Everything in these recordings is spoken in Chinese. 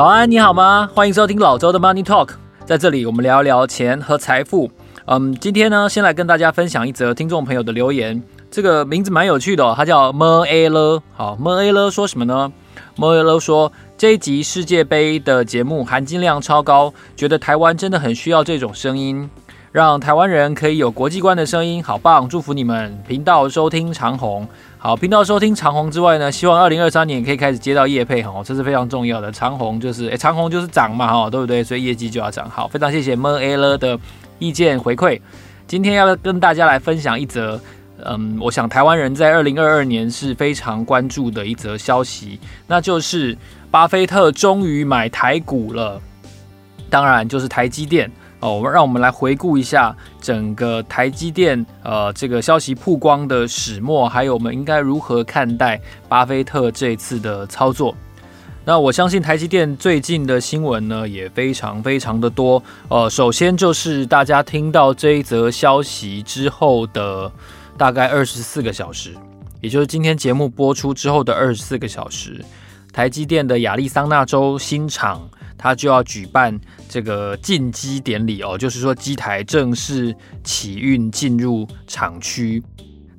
早安，你好吗？欢迎收听老周的 Money Talk，在这里我们聊一聊钱和财富。嗯，今天呢，先来跟大家分享一则听众朋友的留言，这个名字蛮有趣的哦，他叫 M A L。好，M A L 说什么呢？M A L 说这一集世界杯的节目含金量超高，觉得台湾真的很需要这种声音，让台湾人可以有国际观的声音，好棒！祝福你们频道收听长虹。好，频道收听长虹之外呢，希望二零二三年可以开始接到业配哈，这是非常重要的。长虹就是，诶，长虹就是涨嘛哈，对不对？所以业绩就要涨。好，非常谢谢 M A L 的意见回馈。今天要跟大家来分享一则，嗯，我想台湾人在二零二二年是非常关注的一则消息，那就是巴菲特终于买台股了，当然就是台积电。哦，我们让我们来回顾一下整个台积电呃这个消息曝光的始末，还有我们应该如何看待巴菲特这次的操作。那我相信台积电最近的新闻呢也非常非常的多。呃，首先就是大家听到这一则消息之后的大概二十四个小时，也就是今天节目播出之后的二十四个小时，台积电的亚利桑那州新厂。它就要举办这个进机典礼哦，就是说机台正式启运进入厂区。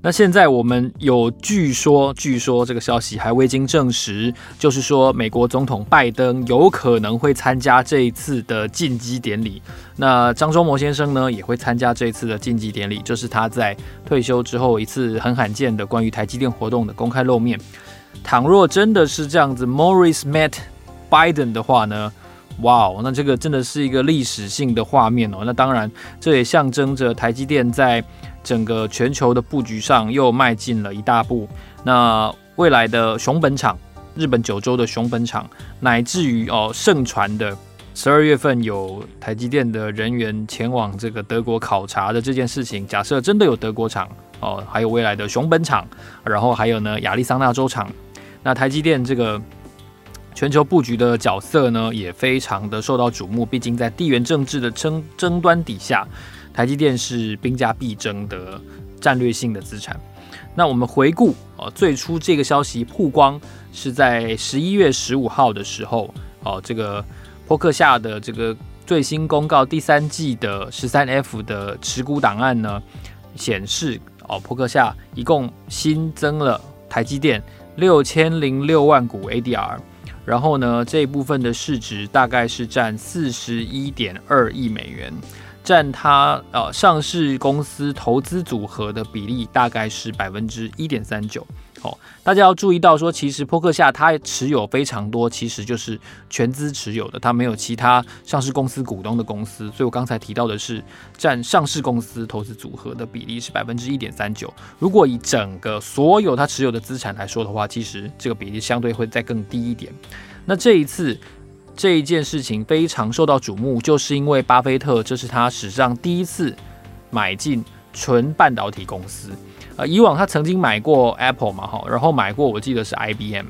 那现在我们有据说，据说这个消息还未经证实，就是说美国总统拜登有可能会参加这一次的进机典礼。那张忠谋先生呢也会参加这一次的进机典礼，这、就是他在退休之后一次很罕见的关于台积电活动的公开露面。倘若真的是这样子，Morris met Biden 的话呢？哇哦，那这个真的是一个历史性的画面哦。那当然，这也象征着台积电在整个全球的布局上又迈进了一大步。那未来的熊本厂，日本九州的熊本厂，乃至于哦盛传的十二月份有台积电的人员前往这个德国考察的这件事情，假设真的有德国厂哦，还有未来的熊本厂，然后还有呢亚利桑那州厂，那台积电这个。全球布局的角色呢，也非常的受到瞩目。毕竟在地缘政治的争争端底下，台积电是兵家必争的战略性的资产。那我们回顾哦，最初这个消息曝光是在十一月十五号的时候哦，这个波克夏的这个最新公告第三季的十三 F 的持股档案呢，显示哦，波克夏一共新增了台积电六千零六万股 ADR。然后呢，这一部分的市值大概是占四十一点二亿美元，占它呃上市公司投资组合的比例大概是百分之一点三九。哦，大家要注意到说，其实波克夏它持有非常多，其实就是全资持有的，它没有其他上市公司股东的公司。所以我刚才提到的是占上市公司投资组合的比例是百分之一点三九。如果以整个所有它持有的资产来说的话，其实这个比例相对会再更低一点。那这一次这一件事情非常受到瞩目，就是因为巴菲特这是他史上第一次买进纯半导体公司。呃，以往他曾经买过 Apple 嘛，哈，然后买过我记得是 IBM。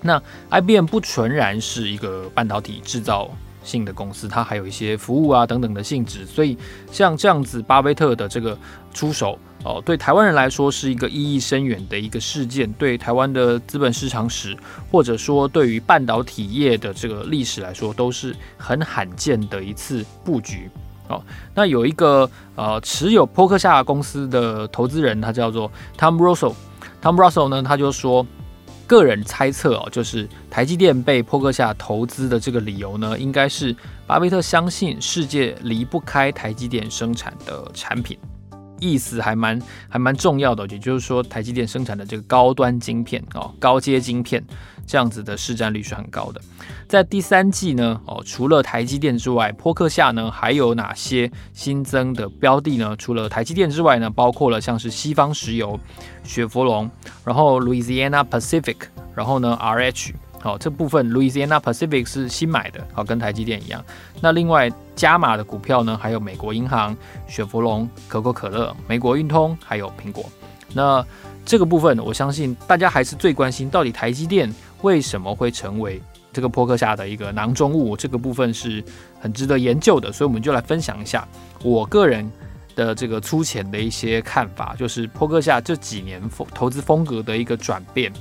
那 IBM 不纯然是一个半导体制造性的公司，它还有一些服务啊等等的性质。所以像这样子，巴菲特的这个出手哦，对台湾人来说是一个意义深远的一个事件，对台湾的资本市场史，或者说对于半导体业的这个历史来说，都是很罕见的一次布局。哦，那有一个呃持有波克夏公司的投资人，他叫做 Tom Russell。Tom Russell 呢，他就说，个人猜测哦，就是台积电被波克夏投资的这个理由呢，应该是巴菲特相信世界离不开台积电生产的产品。意思还蛮还蛮重要的，也就是说，台积电生产的这个高端晶片哦，高阶晶片这样子的市占率是很高的。在第三季呢，哦，除了台积电之外，波克夏呢还有哪些新增的标的呢？除了台积电之外呢，包括了像是西方石油、雪佛龙，然后 Louisiana Pacific，然后呢 RH。好，这部分 Louisiana Pacific 是新买的，好，跟台积电一样。那另外加码的股票呢，还有美国银行、雪佛龙、可口可乐、美国运通，还有苹果。那这个部分，我相信大家还是最关心，到底台积电为什么会成为这个波克夏的一个囊中物？这个部分是很值得研究的，所以我们就来分享一下我个人的这个粗浅的一些看法，就是波克夏这几年风投资风格的一个转变。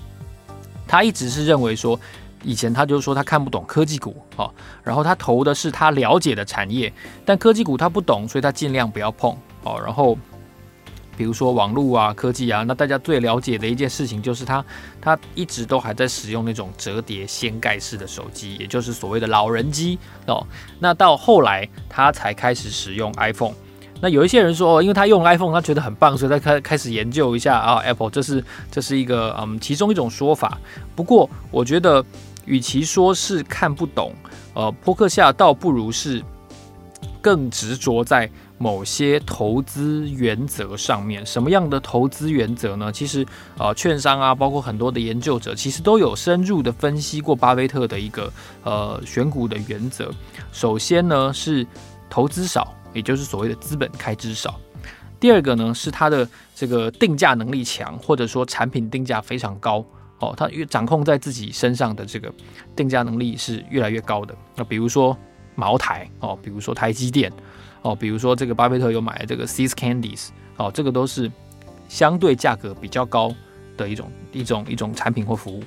他一直是认为说，以前他就说他看不懂科技股，哦，然后他投的是他了解的产业，但科技股他不懂，所以他尽量不要碰，哦，然后比如说网络啊、科技啊，那大家最了解的一件事情就是他他一直都还在使用那种折叠掀盖式的手机，也就是所谓的老人机，哦，那到后来他才开始使用 iPhone。那有一些人说，哦，因为他用 iPhone，他觉得很棒，所以他开开始研究一下啊，Apple，这是这是一个嗯其中一种说法。不过我觉得，与其说是看不懂，呃，波克夏倒不如是更执着在某些投资原则上面。什么样的投资原则呢？其实呃，券商啊，包括很多的研究者，其实都有深入的分析过巴菲特的一个呃选股的原则。首先呢，是投资少。也就是所谓的资本开支少。第二个呢，是它的这个定价能力强，或者说产品定价非常高哦，它越掌控在自己身上的这个定价能力是越来越高的。那比如说茅台哦，比如说台积电哦，比如说这个巴菲特有买这个 See's Candies 哦，这个都是相对价格比较高的一种一种一种产品或服务。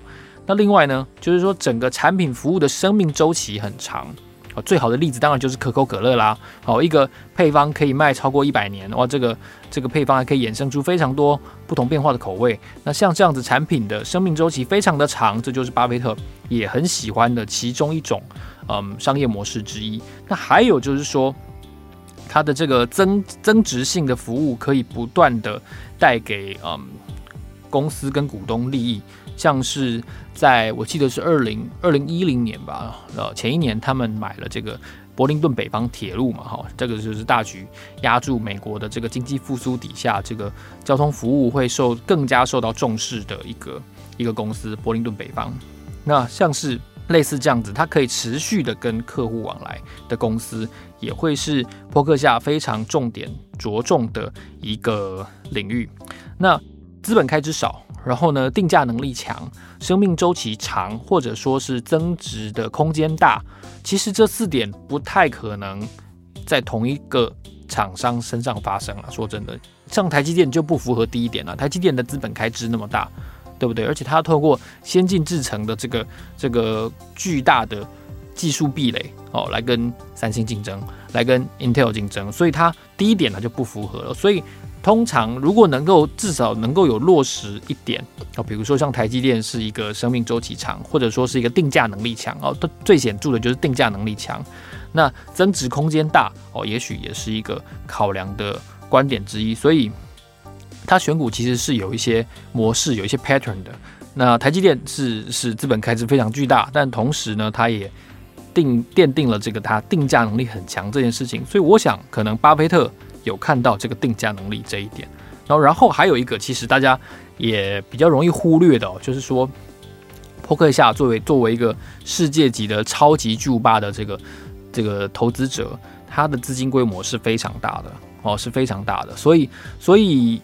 那另外呢，就是说整个产品服务的生命周期很长。哦最好的例子当然就是可口可乐啦。好，一个配方可以卖超过一百年，哇，这个这个配方还可以衍生出非常多不同变化的口味。那像这样子产品的生命周期非常的长，这就是巴菲特也很喜欢的其中一种嗯商业模式之一。那还有就是说，它的这个增增值性的服务可以不断的带给嗯公司跟股东利益。像是在我记得是二零二零一零年吧，呃，前一年他们买了这个柏林顿北方铁路嘛，哈，这个就是大局压住美国的这个经济复苏底下，这个交通服务会受更加受到重视的一个一个公司，柏林顿北方。那像是类似这样子，它可以持续的跟客户往来的公司，也会是波克夏非常重点着重的一个领域。那资本开支少。然后呢，定价能力强，生命周期长，或者说是增值的空间大，其实这四点不太可能在同一个厂商身上发生了。说真的，像台积电就不符合第一点了。台积电的资本开支那么大，对不对？而且它透过先进制程的这个这个巨大的技术壁垒哦，来跟三星竞争，来跟 Intel 竞争，所以它第一点它就不符合了。所以。通常，如果能够至少能够有落实一点哦，比如说像台积电是一个生命周期长，或者说是一个定价能力强哦，它最显著的就是定价能力强。那增值空间大哦，也许也是一个考量的观点之一。所以，它选股其实是有一些模式、有一些 pattern 的。那台积电是是资本开支非常巨大，但同时呢，它也定奠定了这个它定价能力很强这件事情。所以，我想可能巴菲特。有看到这个定价能力这一点，然后然后还有一个，其实大家也比较容易忽略的哦，就是说，扑克夏作为作为一个世界级的超级巨无霸的这个这个投资者，他的资金规模是非常大的哦，是非常大的，所以所以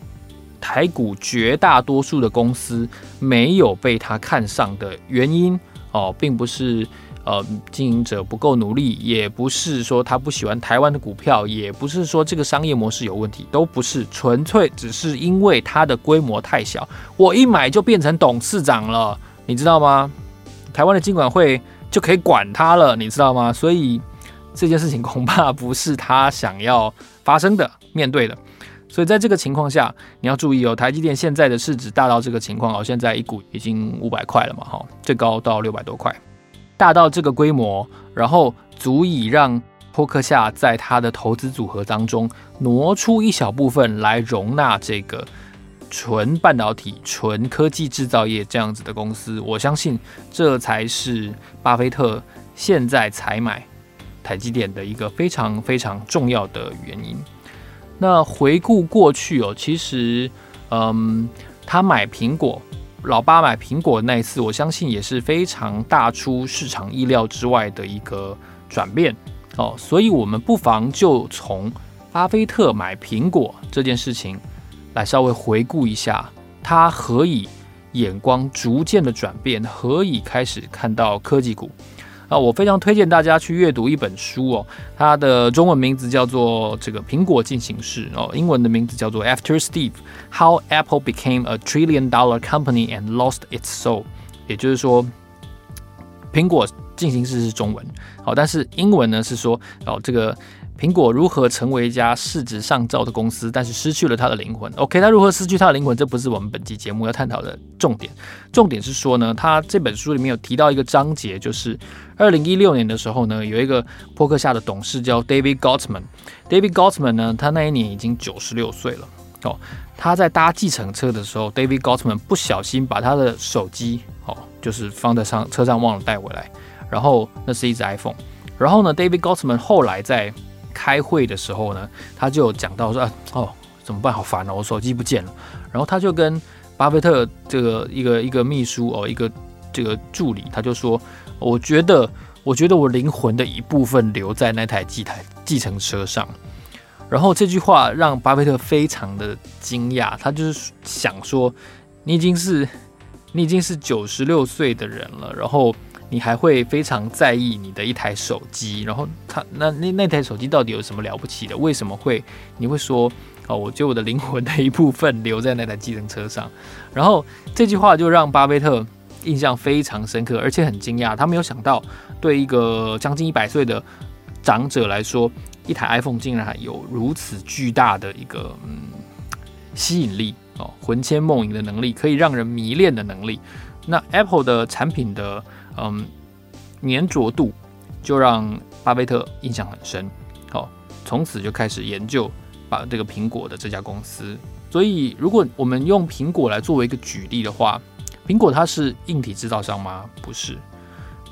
台股绝大多数的公司没有被他看上的原因哦，并不是。呃，经营者不够努力，也不是说他不喜欢台湾的股票，也不是说这个商业模式有问题，都不是，纯粹只是因为它的规模太小，我一买就变成董事长了，你知道吗？台湾的金管会就可以管他了，你知道吗？所以这件事情恐怕不是他想要发生的、面对的。所以在这个情况下，你要注意哦，台积电现在的市值大到这个情况哦，现在一股已经五百块了嘛，哈，最高到六百多块。大到这个规模，然后足以让波克夏在他的投资组合当中挪出一小部分来容纳这个纯半导体、纯科技制造业这样子的公司，我相信这才是巴菲特现在采买台积电的一个非常非常重要的原因。那回顾过去哦，其实，嗯，他买苹果，老八买苹果那一次，我相信也是非常大出市场意料之外的一个转变哦。所以，我们不妨就从巴菲特买苹果这件事情来稍微回顾一下，他何以眼光逐渐的转变，何以开始看到科技股。啊，我非常推荐大家去阅读一本书哦，它的中文名字叫做《这个苹果进行式》哦，英文的名字叫做《After Steve: How Apple Became a Trillion Dollar Company and Lost Its Soul》，也就是说，苹果进行式是中文，好，但是英文呢是说哦这个。苹果如何成为一家市值上兆的公司，但是失去了它的灵魂？OK，它如何失去它的灵魂？这不是我们本期节目要探讨的重点。重点是说呢，他这本书里面有提到一个章节，就是二零一六年的时候呢，有一个波克夏的董事叫 David Gottman。David Gottman 呢，他那一年已经九十六岁了。哦，他在搭计程车的时候，David Gottman 不小心把他的手机哦，就是放在上车上忘了带回来，然后那是一只 iPhone。然后呢，David Gottman 后来在开会的时候呢，他就讲到说：“啊，哦，怎么办？好烦哦，我手机不见了。”然后他就跟巴菲特这个一个一个秘书哦，一个这个助理，他就说：“我觉得，我觉得我灵魂的一部分留在那台计台计程车上。”然后这句话让巴菲特非常的惊讶，他就是想说：“你已经是你已经是九十六岁的人了，然后。”你还会非常在意你的一台手机，然后他那那那台手机到底有什么了不起的？为什么会你会说哦？我觉得我的灵魂的一部分留在那台计程车上，然后这句话就让巴菲特印象非常深刻，而且很惊讶，他没有想到对一个将近一百岁的长者来说，一台 iPhone 竟然还有如此巨大的一个嗯吸引力哦，魂牵梦萦的能力，可以让人迷恋的能力。那 Apple 的产品的嗯，粘着度就让巴菲特印象很深。好，从此就开始研究把这个苹果的这家公司。所以，如果我们用苹果来作为一个举例的话，苹果它是硬体制造商吗？不是。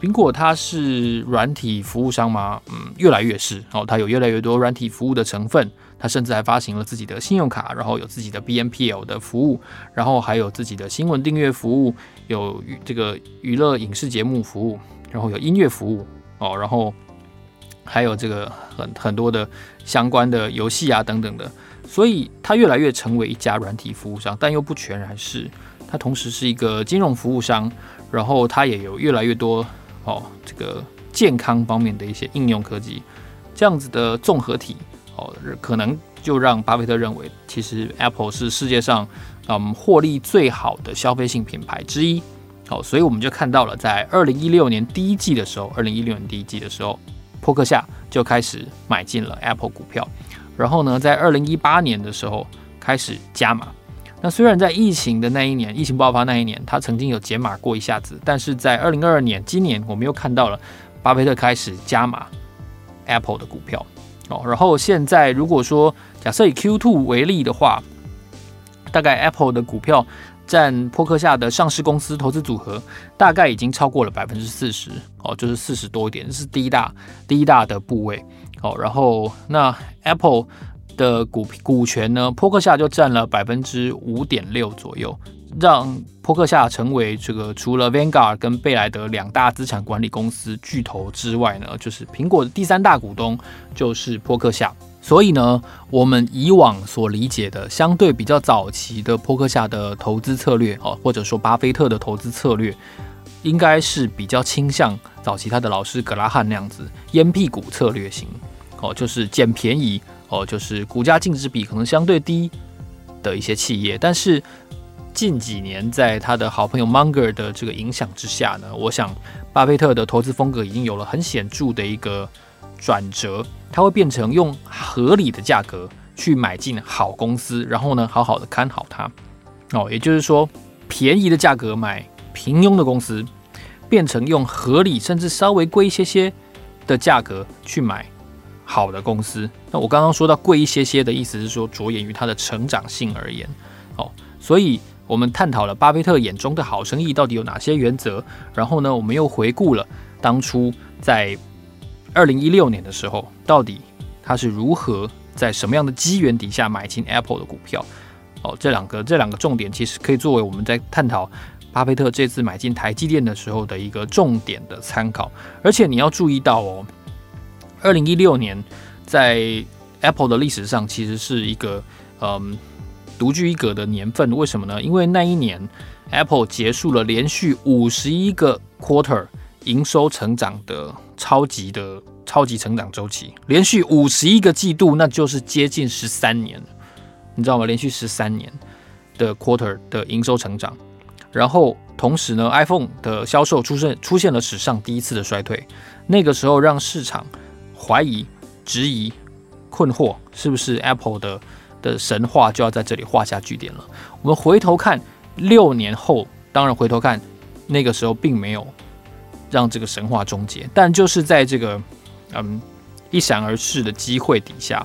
苹果它是软体服务商吗？嗯，越来越是。哦，它有越来越多软体服务的成分。它甚至还发行了自己的信用卡，然后有自己的 BNPL 的服务，然后还有自己的新闻订阅服务，有这个娱乐影视节目服务，然后有音乐服务哦，然后还有这个很很多的相关的游戏啊等等的，所以它越来越成为一家软体服务商，但又不全然是，它同时是一个金融服务商，然后它也有越来越多哦这个健康方面的一些应用科技，这样子的综合体。哦，可能就让巴菲特认为，其实 Apple 是世界上嗯获利最好的消费性品牌之一。好，所以我们就看到了，在二零一六年第一季的时候，二零一六年第一季的时候，波克夏就开始买进了 Apple 股票。然后呢，在二零一八年的时候开始加码。那虽然在疫情的那一年，疫情爆发那一年，他曾经有减码过一下子，但是在二零二二年，今年我们又看到了巴菲特开始加码 Apple 的股票。哦，然后现在如果说假设以 Q2 为例的话，大概 Apple 的股票占波克下的上市公司投资组合，大概已经超过了百分之四十哦，就是四十多一点，是第一大第一大的部位哦。然后那 Apple 的股股权呢，波克下就占了百分之五点六左右。让波克夏成为这个除了 Vanguard 跟贝莱德两大资产管理公司巨头之外呢，就是苹果的第三大股东就是波克夏。所以呢，我们以往所理解的相对比较早期的波克夏的投资策略哦，或者说巴菲特的投资策略，应该是比较倾向早期他的老师格拉汉那样子烟屁股策略型哦，就是捡便宜哦，就是股价净值比可能相对低的一些企业，但是。近几年，在他的好朋友 Munger 的这个影响之下呢，我想巴菲特的投资风格已经有了很显著的一个转折，他会变成用合理的价格去买进好公司，然后呢，好好的看好它。哦，也就是说，便宜的价格买平庸的公司，变成用合理甚至稍微贵一些些的价格去买好的公司。那我刚刚说到贵一些些的意思是说，着眼于它的成长性而言。哦，所以我们探讨了巴菲特眼中的好生意到底有哪些原则，然后呢，我们又回顾了当初在二零一六年的时候，到底他是如何在什么样的机缘底下买进 Apple 的股票。哦，这两个这两个重点其实可以作为我们在探讨巴菲特这次买进台积电的时候的一个重点的参考。而且你要注意到哦，二零一六年在 Apple 的历史上其实是一个嗯。独具一格的年份，为什么呢？因为那一年 Apple 结束了连续五十一个 quarter 营收成长的超级的超级成长周期，连续五十一个季度，那就是接近十三年，你知道吗？连续十三年的 quarter 的营收成长，然后同时呢，iPhone 的销售出现出现了史上第一次的衰退，那个时候让市场怀疑、质疑、困惑，是不是 Apple 的？的神话就要在这里画下句点了。我们回头看六年后，当然回头看那个时候并没有让这个神话终结，但就是在这个嗯一闪而逝的机会底下，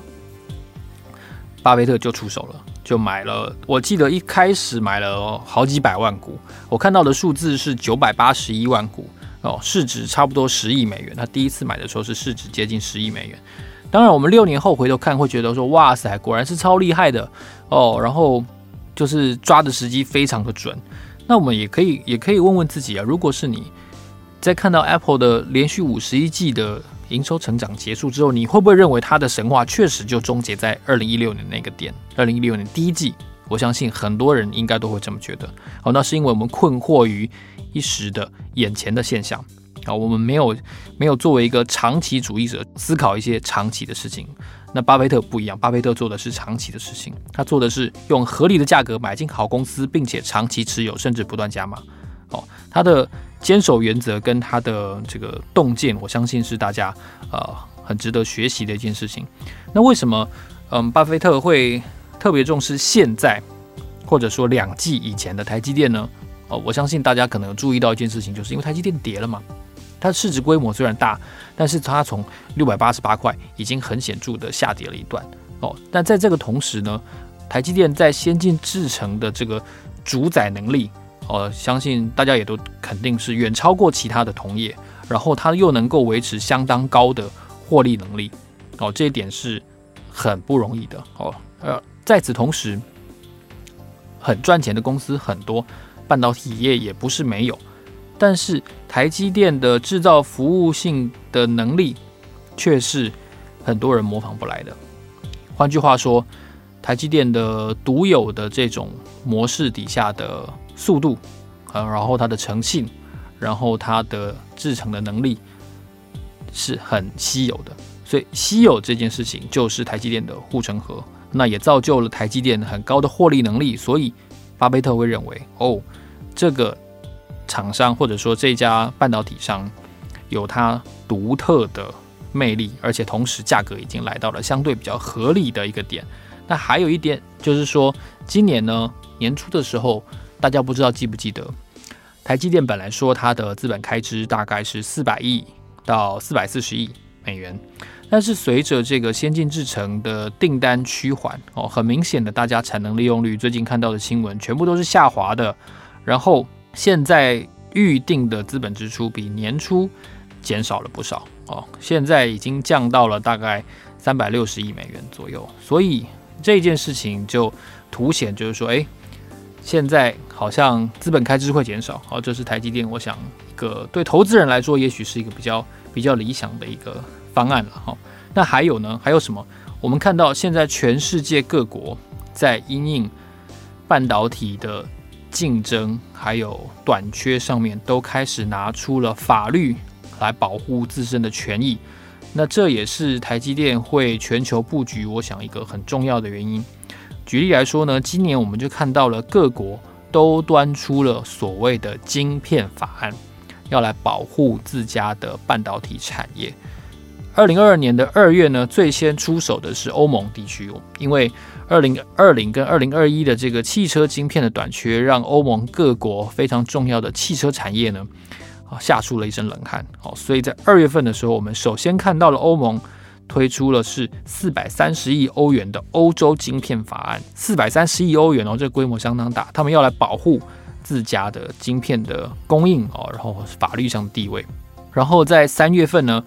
巴菲特就出手了，就买了。我记得一开始买了好几百万股，我看到的数字是九百八十一万股哦，市值差不多十亿美元。他第一次买的时候是市值接近十亿美元。当然，我们六年后回头看，会觉得说：“哇塞，果然是超厉害的哦。”然后就是抓的时机非常的准。那我们也可以，也可以问问自己啊，如果是你在看到 Apple 的连续五十一季的营收成长结束之后，你会不会认为它的神话确实就终结在二零一六年那个点？二零一六年第一季，我相信很多人应该都会这么觉得。哦，那是因为我们困惑于一时的眼前的现象。啊，我们没有没有作为一个长期主义者思考一些长期的事情。那巴菲特不一样，巴菲特做的是长期的事情，他做的是用合理的价格买进好公司，并且长期持有，甚至不断加码。哦，他的坚守原则跟他的这个洞见，我相信是大家呃很值得学习的一件事情。那为什么嗯巴菲特会特别重视现在或者说两季以前的台积电呢？哦，我相信大家可能注意到一件事情，就是因为台积电跌了嘛。它市值规模虽然大，但是它从六百八十八块已经很显著的下跌了一段哦。但在这个同时呢，台积电在先进制程的这个主宰能力，呃，相信大家也都肯定是远超过其他的同业。然后它又能够维持相当高的获利能力，哦，这一点是很不容易的哦。呃，在此同时，很赚钱的公司很多，半导体业也不是没有。但是台积电的制造服务性的能力，却是很多人模仿不来的。换句话说，台积电的独有的这种模式底下的速度，呃，然后它的诚信，然后它的制程的能力，是很稀有的。所以稀有这件事情就是台积电的护城河，那也造就了台积电很高的获利能力。所以巴菲特会认为，哦，这个。厂商或者说这家半导体商有它独特的魅力，而且同时价格已经来到了相对比较合理的一个点。那还有一点就是说，今年呢年初的时候，大家不知道记不记得，台积电本来说它的资本开支大概是四百亿到四百四十亿美元，但是随着这个先进制程的订单趋缓哦，很明显的大家产能利用率最近看到的新闻全部都是下滑的，然后。现在预定的资本支出比年初减少了不少哦，现在已经降到了大概三百六十亿美元左右，所以这件事情就凸显，就是说，哎，现在好像资本开支会减少，哦，这是台积电，我想一个对投资人来说，也许是一个比较比较理想的一个方案了哈。那还有呢？还有什么？我们看到现在全世界各国在因应半导体的。竞争还有短缺上面都开始拿出了法律来保护自身的权益，那这也是台积电会全球布局，我想一个很重要的原因。举例来说呢，今年我们就看到了各国都端出了所谓的晶片法案，要来保护自家的半导体产业。二零二二年的二月呢，最先出手的是欧盟地区，因为二零二零跟二零二一的这个汽车晶片的短缺，让欧盟各国非常重要的汽车产业呢，啊，吓出了一身冷汗。好，所以在二月份的时候，我们首先看到了欧盟推出了是四百三十亿欧元的欧洲晶片法案，四百三十亿欧元哦，这规模相当大。他们要来保护自家的晶片的供应哦，然后法律上的地位。然后在三月份呢，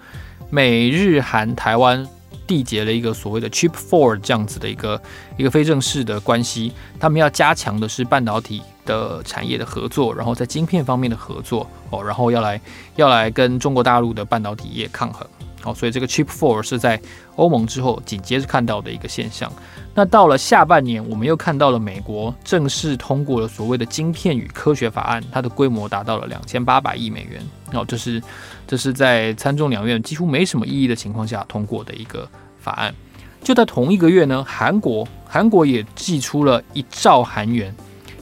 美日韩台湾缔结了一个所谓的 “cheap Four 这样子的一个一个非正式的关系，他们要加强的是半导体的产业的合作，然后在晶片方面的合作哦，然后要来要来跟中国大陆的半导体业抗衡。哦，所以这个 Chip Four 是在欧盟之后紧接着看到的一个现象。那到了下半年，我们又看到了美国正式通过了所谓的晶片与科学法案，它的规模达到了两千八百亿美元。哦，这是这是在参众两院几乎没什么意义的情况下通过的一个法案。就在同一个月呢，韩国韩国也寄出了一兆韩元，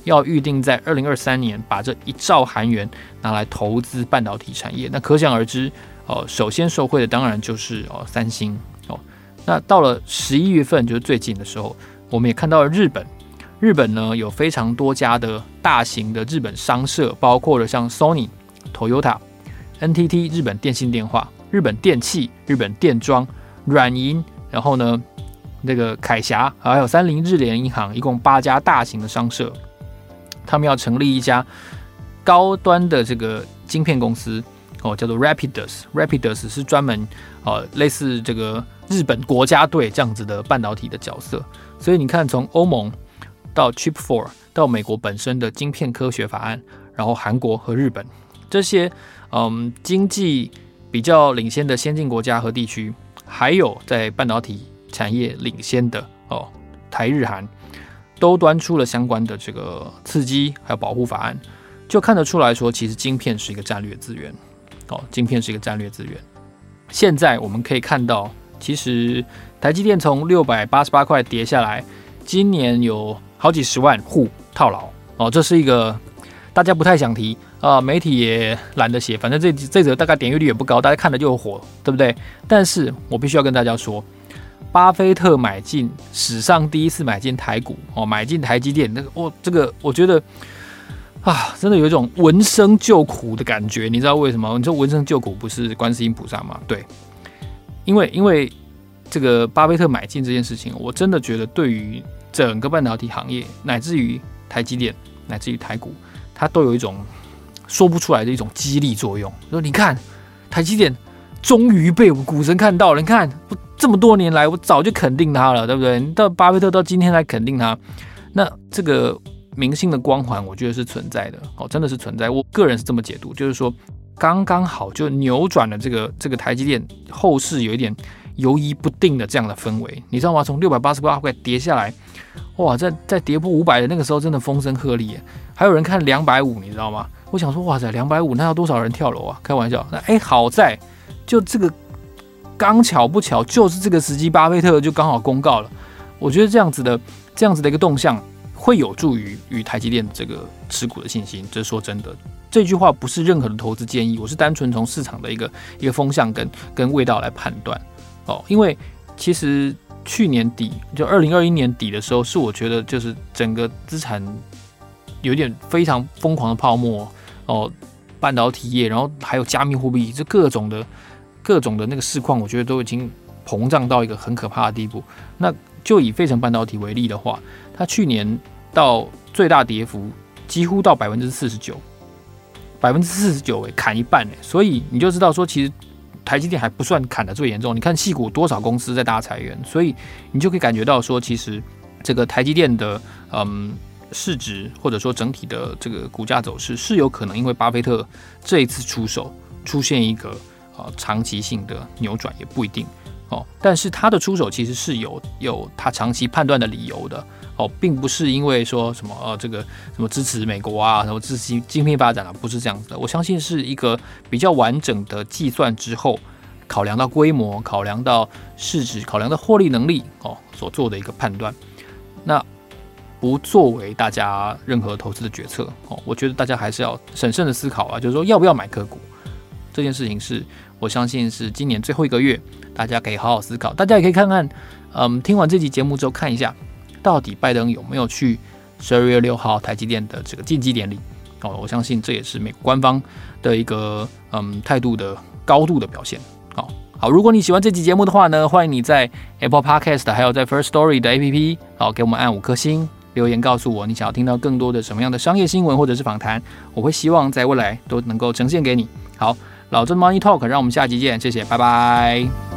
要预定在二零二三年把这一兆韩元拿来投资半导体产业。那可想而知。哦，首先受惠的当然就是哦三星哦。那到了十一月份，就是最近的时候，我们也看到了日本。日本呢有非常多家的大型的日本商社，包括了像 Sony、Toyota、NTT 日本电信电话、日本电器、日本电装、软银，然后呢那个凯霞，还有三菱日联银行，一共八家大型的商社，他们要成立一家高端的这个晶片公司。哦，叫做 Rapidus，Rapidus 是专门呃类似这个日本国家队这样子的半导体的角色，所以你看，从欧盟到 Chip Four 到美国本身的晶片科学法案，然后韩国和日本这些嗯经济比较领先的先进国家和地区，还有在半导体产业领先的哦台日韩，都端出了相关的这个刺激还有保护法案，就看得出来说，其实晶片是一个战略资源。哦，晶片是一个战略资源。现在我们可以看到，其实台积电从六百八十八块跌下来，今年有好几十万户套牢。哦，这是一个大家不太想提啊，媒体也懒得写，反正这这则大概点阅率也不高，大家看了就火，对不对？但是我必须要跟大家说，巴菲特买进史上第一次买进台股哦，买进台积电，那个我这个我觉得。啊，真的有一种闻声救苦的感觉，你知道为什么？你说闻声救苦不是观世音菩萨吗？对，因为因为这个巴菲特买进这件事情，我真的觉得对于整个半导体行业，乃至于台积电，乃至于台股，它都有一种说不出来的一种激励作用。说你看，台积电终于被我们股神看到了，你看我这么多年来，我早就肯定它了，对不对？到巴菲特到今天才肯定它，那这个。明星的光环，我觉得是存在的哦，真的是存在。我个人是这么解读，就是说刚刚好就扭转了这个这个台积电后市有一点游移不定的这样的氛围，你知道吗？从六百八十八块跌下来，哇，在在跌破五百的那个时候，真的风声鹤唳，还有人看两百五，你知道吗？我想说，哇塞，两百五那要多少人跳楼啊？开玩笑，那哎，好在就这个刚巧不巧，就是这个时机，巴菲特就刚好公告了。我觉得这样子的这样子的一个动向。会有助于与台积电这个持股的信心，这是说真的。这句话不是任何的投资建议，我是单纯从市场的一个一个风向跟跟味道来判断哦。因为其实去年底就二零二一年底的时候，是我觉得就是整个资产有点非常疯狂的泡沫哦，半导体业，然后还有加密货币，这各种的各种的那个市况，我觉得都已经膨胀到一个很可怕的地步。那就以费城半导体为例的话，它去年到最大跌幅几乎到百分之四十九，百分之四十九诶，砍一半诶，所以你就知道说，其实台积电还不算砍的最严重。你看矽谷多少公司在大裁员，所以你就可以感觉到说，其实这个台积电的嗯市值或者说整体的这个股价走势是有可能因为巴菲特这一次出手出现一个呃长期性的扭转，也不一定。哦，但是他的出手其实是有有他长期判断的理由的哦，并不是因为说什么呃这个什么支持美国啊，什么支持芯片发展啊，不是这样子的。我相信是一个比较完整的计算之后，考量到规模，考量到市值，考量到获利能力哦所做的一个判断。那不作为大家任何投资的决策哦，我觉得大家还是要审慎的思考啊，就是说要不要买个股这件事情是我相信是今年最后一个月大家可以好好思考大家也可以看看嗯听完这期节目之后看一下到底拜登有没有去十二月六号台积电的这个晋级典礼。哦我相信这也是美国官方的一个嗯态度的高度的表现。好好如果你喜欢这期节目的话呢欢迎你在 apple podcast 还有在 first story 的 app 好给我们按五颗星留言告诉我你想要听到更多的什么样的商业新闻或者是访谈我会希望在未来都能够呈现给你。好老郑 Money Talk，让我们下期见，谢谢，拜拜。